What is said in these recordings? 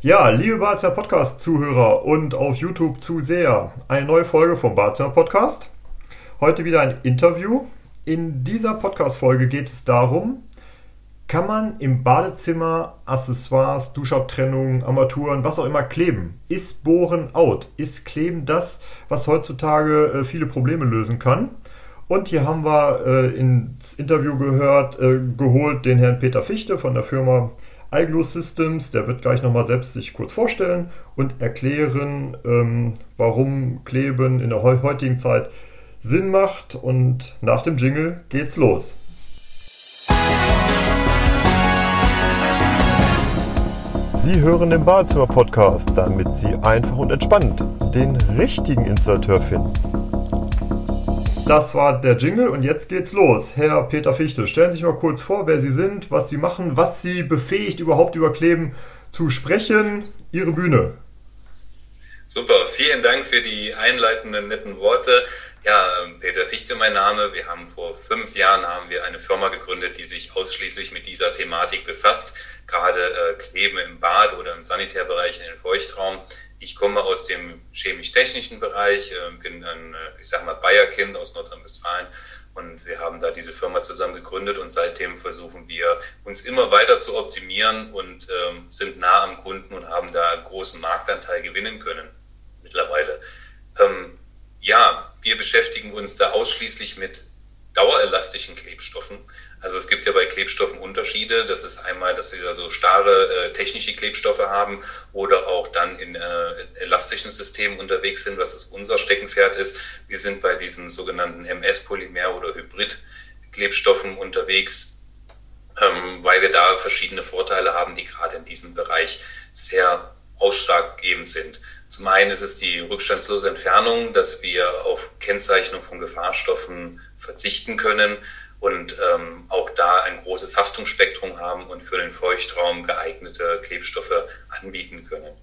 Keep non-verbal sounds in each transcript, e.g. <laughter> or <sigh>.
Ja, liebe Barzimmer Podcast-Zuhörer und auf YouTube Zuseher, eine neue Folge vom Barzimmer Podcast. Heute wieder ein Interview. In dieser Podcast-Folge geht es darum, kann man im Badezimmer Accessoires, Duschabtrennungen, Armaturen, was auch immer kleben? Ist Bohren out? Ist Kleben das, was heutzutage äh, viele Probleme lösen kann? Und hier haben wir äh, ins Interview gehört, äh, geholt den Herrn Peter Fichte von der Firma iGlue Systems, der wird gleich nochmal selbst sich kurz vorstellen und erklären, ähm, warum Kleben in der heutigen Zeit Sinn macht. Und nach dem Jingle geht's los. Sie hören den Badezimmer-Podcast, damit Sie einfach und entspannt den richtigen Installateur finden. Das war der Jingle und jetzt geht's los. Herr Peter Fichte, stellen Sie sich mal kurz vor, wer Sie sind, was Sie machen, was Sie befähigt, überhaupt über Kleben zu sprechen. Ihre Bühne. Super, vielen Dank für die einleitenden netten Worte. Ja, Peter Fichte mein Name. Wir haben vor fünf Jahren haben wir eine Firma gegründet, die sich ausschließlich mit dieser Thematik befasst, gerade äh, Kleben im Bad oder im Sanitärbereich in den Feuchtraum. Ich komme aus dem chemisch-technischen Bereich, äh, bin ein, äh, ich sag mal, Bayerkind aus Nordrhein-Westfalen und wir haben da diese Firma zusammen gegründet und seitdem versuchen wir uns immer weiter zu optimieren und ähm, sind nah am Kunden und haben da großen Marktanteil gewinnen können mittlerweile. Ähm, ja, wir beschäftigen uns da ausschließlich mit dauerelastischen Klebstoffen. Also es gibt ja bei Klebstoffen Unterschiede. Das ist einmal, dass sie da so starre äh, technische Klebstoffe haben oder auch dann in äh, elastischen Systemen unterwegs sind, was das unser Steckenpferd ist. Wir sind bei diesen sogenannten MS-Polymer- oder Hybrid-Klebstoffen unterwegs, ähm, weil wir da verschiedene Vorteile haben, die gerade in diesem Bereich sehr ausschlaggebend sind. Zum einen ist es die rückstandslose Entfernung, dass wir auf Kennzeichnung von Gefahrstoffen verzichten können und ähm, auch da ein großes Haftungsspektrum haben und für den Feuchtraum geeignete Klebstoffe anbieten können.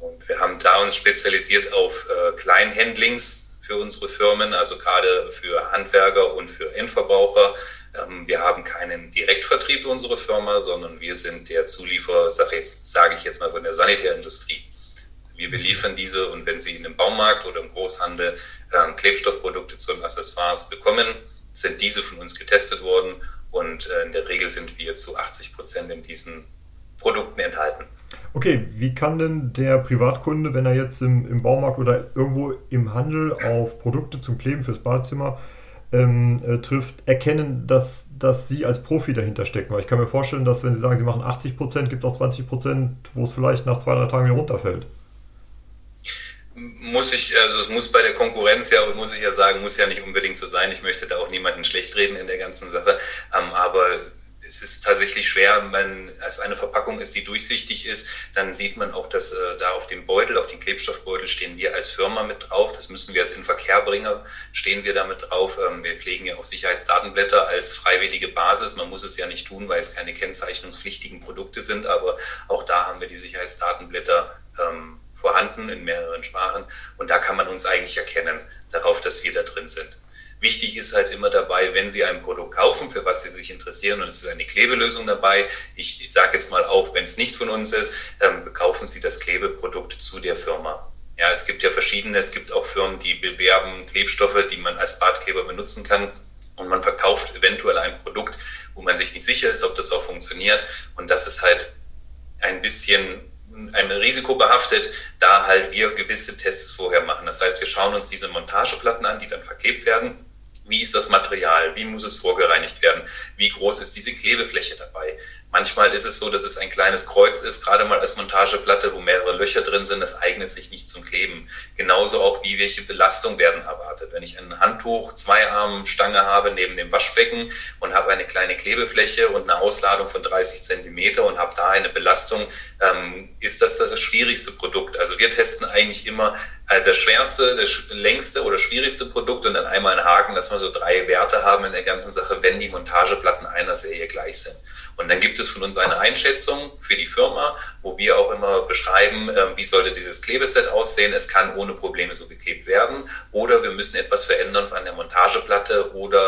Und wir haben da uns spezialisiert auf äh, Kleinhandlings für unsere Firmen, also gerade für Handwerker und für Endverbraucher. Ähm, wir haben keinen Direktvertrieb für unsere Firma, sondern wir sind der Zulieferer, sage sag ich jetzt mal, von der Sanitärindustrie. Wir beliefern diese und wenn Sie in einem Baumarkt oder im Großhandel äh, Klebstoffprodukte zu Accessoires bekommen, sind diese von uns getestet worden und äh, in der Regel sind wir zu 80 Prozent in diesen Produkten enthalten. Okay, wie kann denn der Privatkunde, wenn er jetzt im, im Baumarkt oder irgendwo im Handel auf Produkte zum Kleben fürs Badezimmer ähm, äh, trifft, erkennen, dass, dass Sie als Profi dahinter stecken? Weil ich kann mir vorstellen, dass wenn Sie sagen, Sie machen 80 Prozent, gibt es auch 20 Prozent, wo es vielleicht nach zwei, drei Tagen wieder runterfällt muss ich, also es muss bei der Konkurrenz ja, muss ich ja sagen, muss ja nicht unbedingt so sein. Ich möchte da auch niemanden schlecht reden in der ganzen Sache. Ähm, aber es ist tatsächlich schwer, wenn es eine Verpackung ist, die durchsichtig ist, dann sieht man auch, dass äh, da auf dem Beutel, auf dem Klebstoffbeutel stehen wir als Firma mit drauf. Das müssen wir als Inverkehrbringer, stehen wir damit drauf. Ähm, wir pflegen ja auch Sicherheitsdatenblätter als freiwillige Basis. Man muss es ja nicht tun, weil es keine kennzeichnungspflichtigen Produkte sind, aber auch da haben wir die Sicherheitsdatenblätter ähm, vorhanden in mehreren Sprachen. Und da kann man uns eigentlich erkennen darauf, dass wir da drin sind. Wichtig ist halt immer dabei, wenn Sie ein Produkt kaufen, für was Sie sich interessieren, und es ist eine Klebelösung dabei. Ich, ich sage jetzt mal auch, wenn es nicht von uns ist, ähm, kaufen Sie das Klebeprodukt zu der Firma. Ja, es gibt ja verschiedene, es gibt auch Firmen, die bewerben Klebstoffe, die man als Badkleber benutzen kann. Und man verkauft eventuell ein Produkt, wo man sich nicht sicher ist, ob das auch funktioniert. Und das ist halt ein bisschen ein Risiko behaftet, da halt wir gewisse Tests vorher machen. Das heißt, wir schauen uns diese Montageplatten an, die dann verklebt werden wie ist das Material? Wie muss es vorgereinigt werden? Wie groß ist diese Klebefläche dabei? Manchmal ist es so, dass es ein kleines Kreuz ist, gerade mal als Montageplatte, wo mehrere Löcher drin sind. Das eignet sich nicht zum Kleben. Genauso auch wie welche Belastung werden erwartet. Wenn ich ein Handtuch, zwei Armen Stange habe neben dem Waschbecken und habe eine kleine Klebefläche und eine Ausladung von 30 Zentimeter und habe da eine Belastung, ähm, ist das das schwierigste Produkt. Also wir testen eigentlich immer äh, das schwerste, das längste oder schwierigste Produkt und dann einmal einen Haken, dass wir so drei Werte haben in der ganzen Sache, wenn die Montageplatten einer Serie gleich sind. Und dann gibt es von uns eine Einschätzung für die Firma, wo wir auch immer beschreiben, äh, wie sollte dieses Klebeset aussehen. Es kann ohne Probleme so geklebt werden oder wir müssen etwas verändern an der Montageplatte oder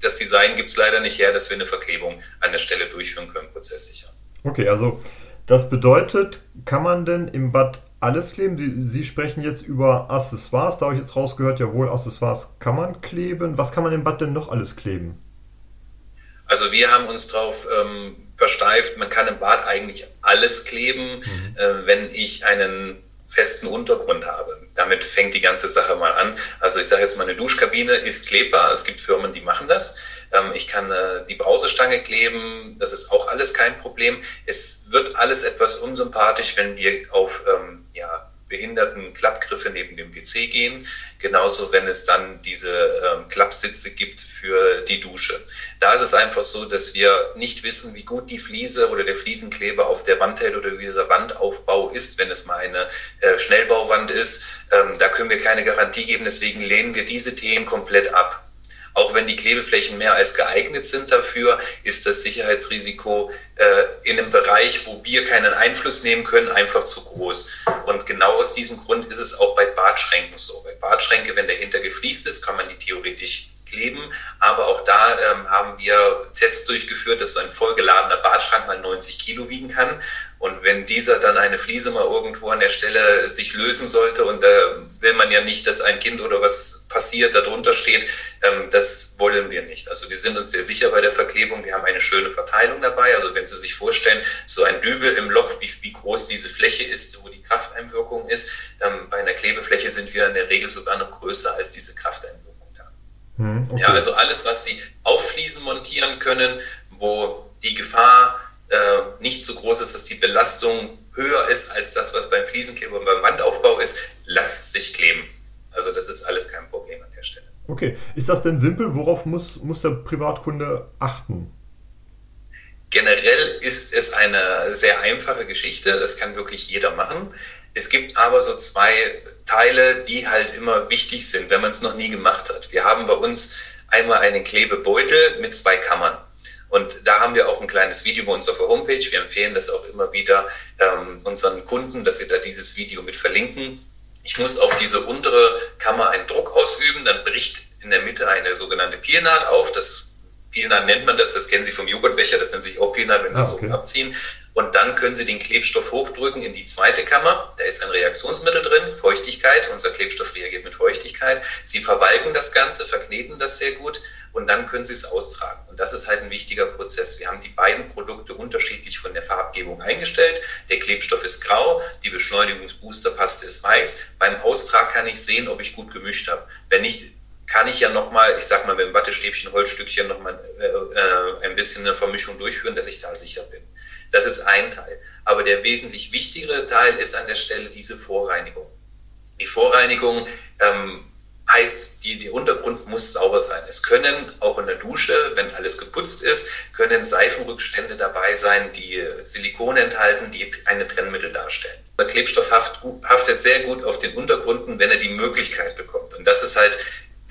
das Design gibt es leider nicht her, dass wir eine Verklebung an der Stelle durchführen können, prozesssicher. Okay, also Das bedeutet, kann man denn im Bad alles kleben? Sie, Sie sprechen jetzt über Accessoires, da habe ich jetzt rausgehört, jawohl, Accessoires kann man kleben. Was kann man im Bad denn noch alles kleben? Also wir haben uns darauf ähm, versteift, man kann im Bad eigentlich alles kleben, mhm. äh, wenn ich einen festen Untergrund habe. Damit fängt die ganze Sache mal an. Also ich sage jetzt mal, eine Duschkabine ist klebbar. Es gibt Firmen, die machen das. Ähm, ich kann äh, die Brausestange kleben. Das ist auch alles kein Problem. Es wird alles etwas unsympathisch, wenn wir auf ähm, ja, behinderten Klappgriffe neben dem PC gehen. Genauso, wenn es dann diese ähm, Klappsitze gibt für die Dusche. Da ist es einfach so, dass wir nicht wissen, wie gut die Fliese oder der Fliesenkleber auf der Wand hält oder wie dieser Wandaufbau ist, wenn es mal eine äh, Schnellbauwand ist. Ähm, da können wir keine Garantie geben. Deswegen lehnen wir diese Themen komplett ab. Auch wenn die Klebeflächen mehr als geeignet sind dafür, ist das Sicherheitsrisiko äh, in einem Bereich, wo wir keinen Einfluss nehmen können, einfach zu groß. Und genau aus diesem Grund ist es auch bei Badschränken so. Bei Badschränke, wenn dahinter gefliest ist, kann man die theoretisch kleben. Aber auch da ähm, haben wir Tests durchgeführt, dass so ein vollgeladener Badschrank mal 90 Kilo wiegen kann. Und wenn dieser dann eine Fliese mal irgendwo an der Stelle sich lösen sollte und da will man ja nicht, dass ein Kind oder was passiert, darunter steht, ähm, das wollen wir nicht. Also wir sind uns sehr sicher bei der Verklebung. Wir haben eine schöne Verteilung dabei. Also wenn Sie sich vorstellen, so ein Dübel im Loch, wie, wie groß diese Fläche ist, wo die Krafteinwirkung ist, ähm, bei einer Klebefläche sind wir in der Regel sogar noch größer als diese Krafteinwirkung da. Hm, okay. Ja, also alles, was Sie auf Fliesen montieren können, wo die Gefahr äh, nicht so groß ist, dass die Belastung höher ist als das, was beim Fliesenkleber und beim Wandaufbau ist, lasst sich kleben. Also das ist alles kein Problem an der Stelle. Okay, ist das denn simpel? Worauf muss, muss der Privatkunde achten? Generell ist es eine sehr einfache Geschichte, das kann wirklich jeder machen. Es gibt aber so zwei Teile, die halt immer wichtig sind, wenn man es noch nie gemacht hat. Wir haben bei uns einmal einen Klebebeutel mit zwei Kammern. Und da haben wir auch ein kleines Video bei uns auf der Homepage. Wir empfehlen das auch immer wieder ähm, unseren Kunden, dass sie da dieses Video mit verlinken. Ich muss auf diese untere Kammer einen Druck ausüben, dann bricht in der Mitte eine sogenannte Pielnaht auf. Das Pielnaht nennt man das, das kennen Sie vom Joghurtbecher, das nennt sich auch Pielnaht, wenn Sie ah, okay. so abziehen. Und dann können Sie den Klebstoff hochdrücken in die zweite Kammer. Da ist ein Reaktionsmittel drin, Feuchtigkeit. Unser Klebstoff reagiert mit Feuchtigkeit. Sie verbalgen das Ganze, verkneten das sehr gut und dann können Sie es austragen. Und das ist halt ein wichtiger Prozess. Wir haben die beiden Produkte unterschiedlich von der Farbgebung eingestellt. Der Klebstoff ist grau, die Beschleunigungsboosterpaste ist weiß. Beim Austrag kann ich sehen, ob ich gut gemischt habe. Wenn nicht, kann ich ja nochmal, ich sag mal, mit dem Wattestäbchen, Holzstückchen nochmal äh, äh, ein bisschen eine Vermischung durchführen, dass ich da sicher bin. Das ist ein Teil. Aber der wesentlich wichtigere Teil ist an der Stelle diese Vorreinigung. Die Vorreinigung ähm, heißt, die, der Untergrund muss sauber sein. Es können auch in der Dusche, wenn alles geputzt ist, können Seifenrückstände dabei sein, die Silikon enthalten, die eine Trennmittel darstellen. Der Klebstoff haftet sehr gut auf den Untergründen, wenn er die Möglichkeit bekommt. Und das ist halt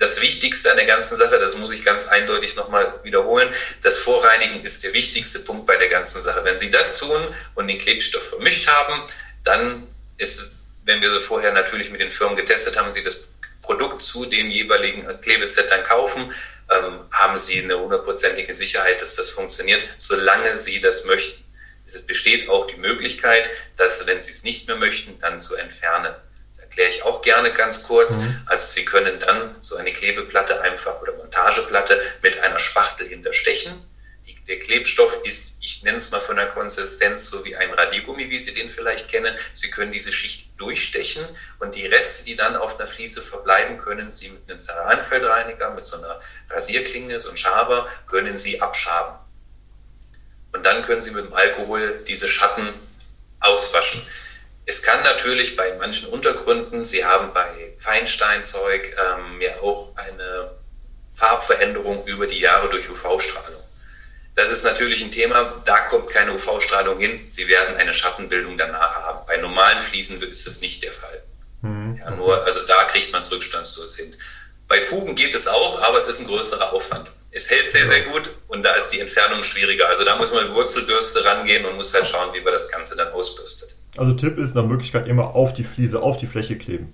das Wichtigste an der ganzen Sache, das muss ich ganz eindeutig nochmal wiederholen, das Vorreinigen ist der wichtigste Punkt bei der ganzen Sache. Wenn Sie das tun und den Klebstoff vermischt haben, dann ist, wenn wir sie vorher natürlich mit den Firmen getestet haben, Sie das Produkt zu dem jeweiligen Klebeset dann kaufen, ähm, haben Sie eine hundertprozentige Sicherheit, dass das funktioniert, solange Sie das möchten. Es besteht auch die Möglichkeit, dass, wenn Sie es nicht mehr möchten, dann zu entfernen. Erkläre ich auch gerne ganz kurz. Mhm. Also Sie können dann so eine Klebeplatte einfach oder Montageplatte mit einer Spachtel hinterstechen der Klebstoff ist, ich nenne es mal von der Konsistenz, so wie ein Radiergummi, wie Sie den vielleicht kennen. Sie können diese Schicht durchstechen und die Reste, die dann auf einer Fliese verbleiben, können Sie mit einem Ceranfeldreiniger, mit so einer Rasierklinge, so einem Schaber, können Sie abschaben. Und dann können Sie mit dem Alkohol diese Schatten auswaschen. Es kann natürlich bei manchen Untergründen, Sie haben bei Feinsteinzeug ähm, ja auch eine Farbveränderung über die Jahre durch UV-Strahlung. Das ist natürlich ein Thema, da kommt keine UV-Strahlung hin. Sie werden eine Schattenbildung danach haben. Bei normalen Fliesen ist das nicht der Fall. Mhm. Ja, nur, also da kriegt man es rückstandslos hin. Bei Fugen geht es auch, aber es ist ein größerer Aufwand. Es hält sehr, sehr gut und da ist die Entfernung schwieriger. Also da muss man mit Wurzelbürste rangehen und muss halt schauen, wie man das Ganze dann ausbürstet. Also Tipp ist nach Möglichkeit immer auf die Fliese, auf die Fläche kleben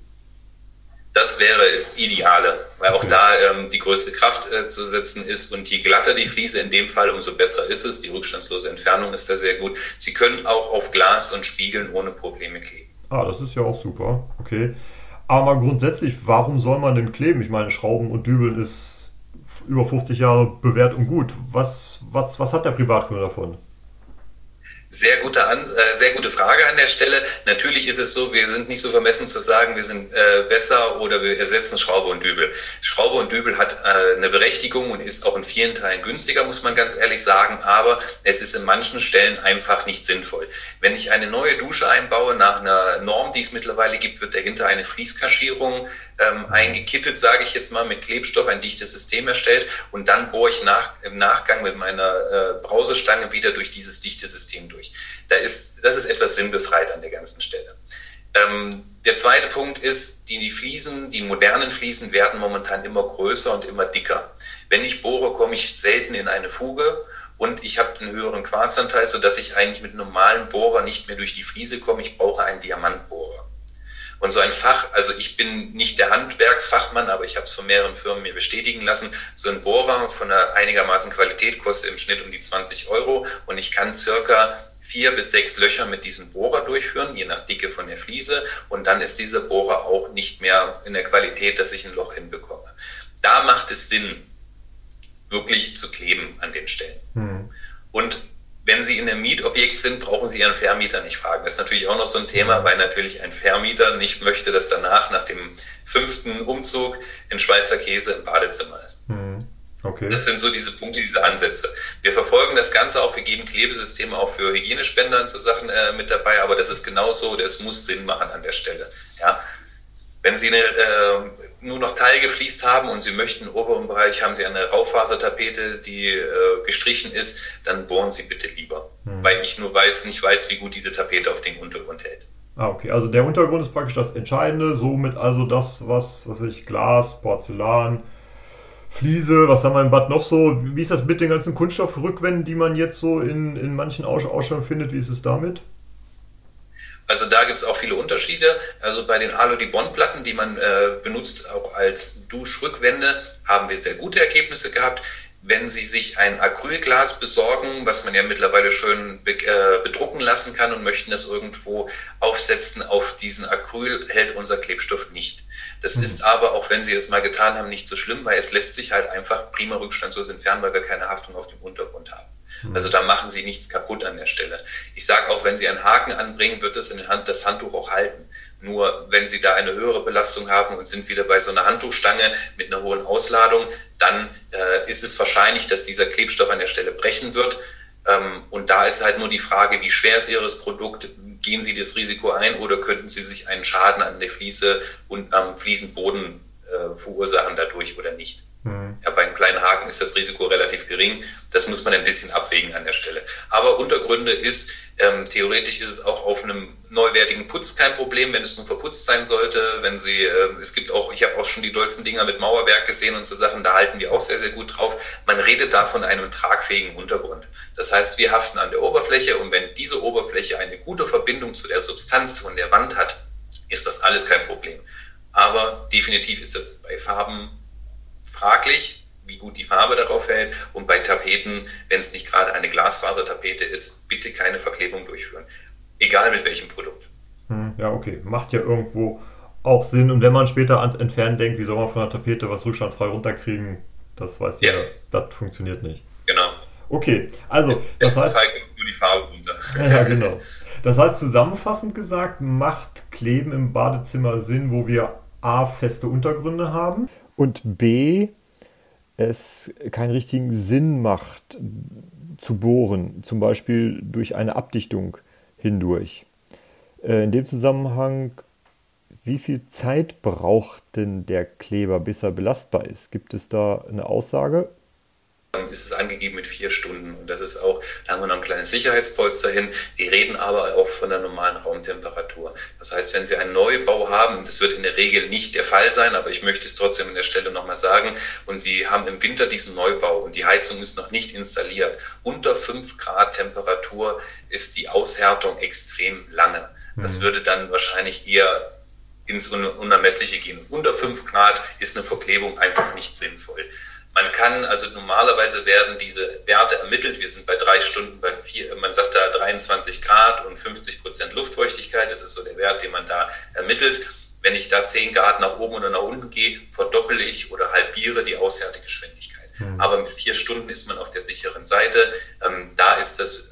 Das wäre das Ideale, weil auch okay. da ähm, die größte Kraft äh, zu setzen ist und je glatter die Fliese in dem Fall, umso besser ist es. Die rückstandslose Entfernung ist da sehr gut. Sie können auch auf Glas und Spiegeln ohne Probleme kleben. Ah, das ist ja auch super. Okay. Aber mal grundsätzlich, warum soll man denn kleben? Ich meine, Schrauben und Dübeln ist über 50 Jahre bewährt und gut. Was, was, was hat der Privatkunde davon? Sehr gute, An äh, sehr gute Frage an der Stelle. Natürlich ist es so, wir sind nicht so vermessen zu sagen, wir sind äh, besser oder wir ersetzen Schraube und Dübel. Schraube und Dübel hat äh, eine Berechtigung und ist auch in vielen Teilen günstiger, muss man ganz ehrlich sagen, aber es ist in manchen Stellen einfach nicht sinnvoll. Wenn ich eine neue Dusche einbaue nach einer Norm, die es mittlerweile gibt, wird dahinter eine Fließkaschierung ähm, eingekittet, sage ich jetzt mal, mit Klebstoff ein dichtes System erstellt und dann bohre ich nach, im Nachgang mit meiner äh, Brausestange wieder durch dieses dichte System durch. Da ist, das ist etwas sinnbefreit an der ganzen Stelle. Ähm, der zweite Punkt ist, die, die Fliesen, die modernen Fliesen werden momentan immer größer und immer dicker. Wenn ich bohre, komme ich selten in eine Fuge und ich habe einen höheren Quarzanteil, sodass ich eigentlich mit normalen Bohrer nicht mehr durch die Fliese komme. Ich brauche einen Diamantbohrer. Und so ein Fach, also ich bin nicht der Handwerksfachmann, aber ich habe es von mehreren Firmen mir bestätigen lassen, so ein Bohrer von einer einigermaßen Qualität kostet im Schnitt um die 20 Euro und ich kann circa vier bis sechs Löcher mit diesem Bohrer durchführen, je nach Dicke von der Fliese. Und dann ist dieser Bohrer auch nicht mehr in der Qualität, dass ich ein Loch hinbekomme. Da macht es Sinn, wirklich zu kleben an den Stellen. Hm. Und wenn Sie in einem Mietobjekt sind, brauchen Sie Ihren Vermieter nicht fragen. Das ist natürlich auch noch so ein Thema, weil natürlich ein Vermieter nicht möchte, dass danach nach dem fünften Umzug ein Schweizer Käse im Badezimmer ist. Hm, okay. Das sind so diese Punkte, diese Ansätze. Wir verfolgen das Ganze auch, wir geben Klebesysteme auch für Hygienespender und so Sachen äh, mit dabei, aber das ist genauso, das muss Sinn machen an der Stelle. Ja? Wenn Sie eine äh, nur noch Teil gefliest haben und Sie möchten im oberen Bereich haben Sie eine Raufasertapete, die äh, gestrichen ist, dann bohren Sie bitte lieber, hm. weil ich nur weiß, nicht weiß, wie gut diese Tapete auf den Untergrund hält. Ah, okay. Also der Untergrund ist praktisch das Entscheidende, somit also das, was, was ich, Glas, Porzellan, Fliese, was haben wir im Bad noch so? Wie ist das mit den ganzen Kunststoffrückwänden, die man jetzt so in, in manchen Ausstellungen findet? Wie ist es damit? Also da gibt es auch viele Unterschiede. Also bei den Alu-Dibond-Platten, die man äh, benutzt auch als Duschrückwände, haben wir sehr gute Ergebnisse gehabt. Wenn Sie sich ein Acrylglas besorgen, was man ja mittlerweile schön be äh, bedrucken lassen kann und möchten das irgendwo aufsetzen auf diesen Acryl, hält unser Klebstoff nicht. Das mhm. ist aber, auch wenn Sie es mal getan haben, nicht so schlimm, weil es lässt sich halt einfach prima rückstandslos entfernen, weil wir keine Haftung auf dem Untergrund haben. Mhm. Also da machen Sie nichts kaputt an der Stelle. Ich sage auch, wenn Sie einen Haken anbringen, wird das, in Hand, das Handtuch auch halten. Nur wenn Sie da eine höhere Belastung haben und sind wieder bei so einer Handtuchstange mit einer hohen Ausladung, dann äh, ist es wahrscheinlich, dass dieser Klebstoff an der Stelle brechen wird. Ähm, und da ist halt nur die Frage, wie schwer ist Ihres Produkt? Gehen Sie das Risiko ein oder könnten Sie sich einen Schaden an der Fliese und am Fliesenboden äh, verursachen dadurch oder nicht? Mhm. Ja, bei einem kleinen Haken ist das Risiko relativ gering. Das muss man ein bisschen abwägen an der Stelle. Aber Untergründe ist, ähm, theoretisch ist es auch auf einem neuwertigen Putz kein Problem, wenn es nun verputzt sein sollte. Wenn Sie, äh, es gibt auch, ich habe auch schon die dollsten Dinger mit Mauerwerk gesehen und so Sachen, da halten wir auch sehr, sehr gut drauf. Man redet da von einem tragfähigen Untergrund. Das heißt, wir haften an der Oberfläche und wenn diese Oberfläche eine gute Verbindung zu der Substanz von der Wand hat, ist das alles kein Problem. Aber definitiv ist das bei Farben fraglich, wie gut die Farbe darauf hält. Und bei Tapeten, wenn es nicht gerade eine Glasfasertapete ist, bitte keine Verklebung durchführen. Egal mit welchem Produkt. Hm, ja, okay. Macht ja irgendwo auch Sinn. Und wenn man später ans Entfernen denkt, wie soll man von der Tapete was rückstandsfrei runterkriegen, das weiß ja. jeder. Das funktioniert nicht. Genau. Okay, also das, das heißt. nur die Farbe runter. <laughs> Ja, genau. Das heißt, zusammenfassend gesagt, macht Kleben im Badezimmer Sinn, wo wir A, feste Untergründe haben und B, es keinen richtigen Sinn macht zu bohren, zum Beispiel durch eine Abdichtung hindurch. Äh, in dem Zusammenhang, wie viel Zeit braucht denn der Kleber, bis er belastbar ist? Gibt es da eine Aussage? Ist es angegeben mit vier Stunden. Und das ist auch, da haben wir noch ein kleines Sicherheitspolster hin. Wir reden aber auch von der normalen Raumtemperatur. Das heißt, wenn Sie einen Neubau haben, das wird in der Regel nicht der Fall sein, aber ich möchte es trotzdem an der Stelle nochmal sagen, und Sie haben im Winter diesen Neubau und die Heizung ist noch nicht installiert, unter 5 Grad Temperatur ist die Aushärtung extrem lange. Das mhm. würde dann wahrscheinlich eher ins Unermessliche gehen. Unter 5 Grad ist eine Verklebung einfach nicht sinnvoll. Man kann, also normalerweise werden diese Werte ermittelt. Wir sind bei drei Stunden bei vier, man sagt da 23 Grad und 50 Prozent Luftfeuchtigkeit. Das ist so der Wert, den man da ermittelt. Wenn ich da 10 Grad nach oben oder nach unten gehe, verdoppel ich oder halbiere die Aushärtegeschwindigkeit. Mhm. Aber mit vier Stunden ist man auf der sicheren Seite. Ähm, da ist das,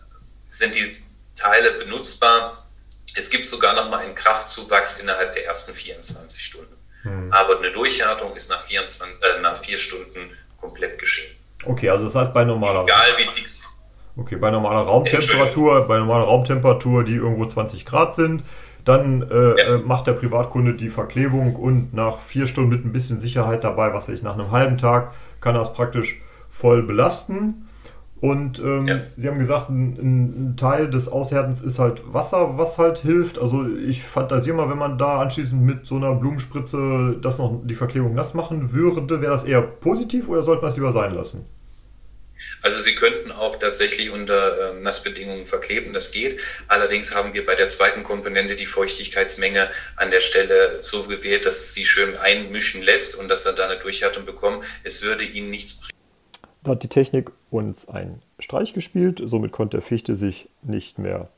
sind die Teile benutzbar. Es gibt sogar noch mal einen Kraftzuwachs innerhalb der ersten 24 Stunden. Mhm. Aber eine Durchhärtung ist nach, 24, äh, nach vier Stunden komplett geschehen. Okay, also das heißt bei normaler Egal wie dick es ist. Okay, bei normaler Raumtemperatur, bei normaler Raumtemperatur, die irgendwo 20 Grad sind, dann äh, ja. Äh, macht der Privatkunde die Verklebung und nach vier Stunden mit ein bisschen Sicherheit dabei, was ich nach einem halben Tag, kann das praktisch voll belasten. Und ähm, ja. Sie haben gesagt, ein, ein, Teil des Aushärtens ist halt Wasser, was halt hilft. Also ich fantasiere mal, wenn man da anschließend mit so einer Blumenspritze das noch die Verklebung nass machen würde, wäre das eher positiv oder sollte man es lieber sein lassen? Also Sie könnten auch tatsächlich unter äh, Nassbedingungen verkleben, das geht. Allerdings haben wir bei der zweiten Komponente die Feuchtigkeitsmenge an der Stelle so gewählt, dass es sie schön einmischen lässt und dass er da eine Durchhärtung bekommt. Es würde Ihnen nichts bringen hat die Technik uns einen Streich gespielt, somit konnte der Fichte sich nicht mehr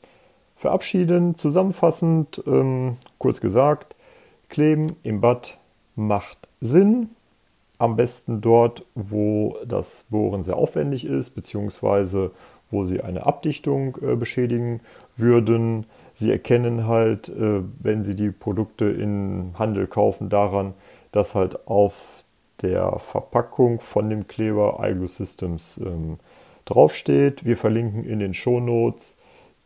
verabschieden. Zusammenfassend, ähm, kurz gesagt, Kleben im Bad macht Sinn. Am besten dort, wo das Bohren sehr aufwendig ist, beziehungsweise wo Sie eine Abdichtung äh, beschädigen würden. Sie erkennen halt, äh, wenn Sie die Produkte im Handel kaufen, daran, dass halt auf der Verpackung von dem Kleber iGlue Systems ähm, draufsteht. Wir verlinken in den Show Notes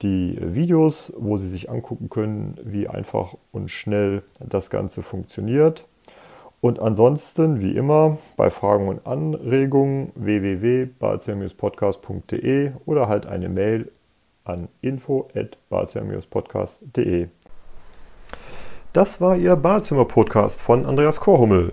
die Videos, wo Sie sich angucken können, wie einfach und schnell das Ganze funktioniert. Und ansonsten, wie immer, bei Fragen und Anregungen www.balzer-podcast.de oder halt eine Mail an info.balzer-podcast.de. Das war Ihr Badezimmer-Podcast von Andreas Korhummel.